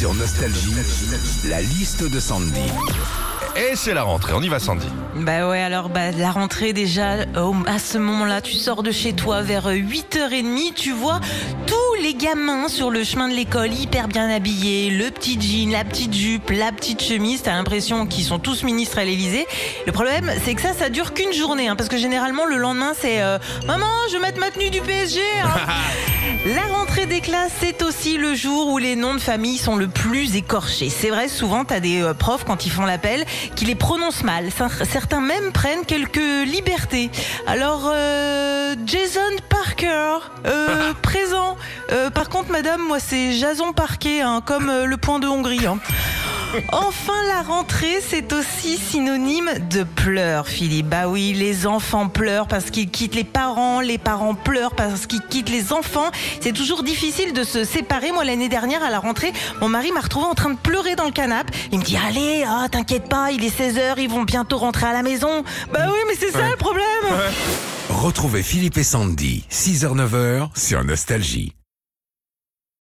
Sur Nostalgie, la liste de Sandy. Et c'est la rentrée, on y va Sandy. Bah ouais, alors bah, la rentrée déjà, euh, à ce moment-là, tu sors de chez toi vers 8h30, tu vois tous les gamins sur le chemin de l'école hyper bien habillés, le petit jean, la petite jupe, la petite chemise, t'as l'impression qu'ils sont tous ministres à l'Elysée. Le problème, c'est que ça, ça dure qu'une journée, hein, parce que généralement le lendemain c'est euh, Maman, je vais mettre ma tenue du PSG hein. La rentrée des classes, c'est aussi le jour où les noms de famille sont le plus écorchés. C'est vrai, souvent, tu as des euh, profs, quand ils font l'appel, qui les prononcent mal. Certains même prennent quelques libertés. Alors, euh, Jason Parker, euh, par contre, madame, moi, c'est Jason Parquet, hein, comme le point de Hongrie. Hein. Enfin, la rentrée, c'est aussi synonyme de pleurs, Philippe. Bah oui, les enfants pleurent parce qu'ils quittent les parents, les parents pleurent parce qu'ils quittent les enfants. C'est toujours difficile de se séparer. Moi, l'année dernière, à la rentrée, mon mari m'a retrouvé en train de pleurer dans le canapé. Il me dit, allez, oh, t'inquiète pas, il est 16h, ils vont bientôt rentrer à la maison. Bah oui, mais c'est ça le problème. Retrouvez Philippe et Sandy, 6h-9h, sur Nostalgie.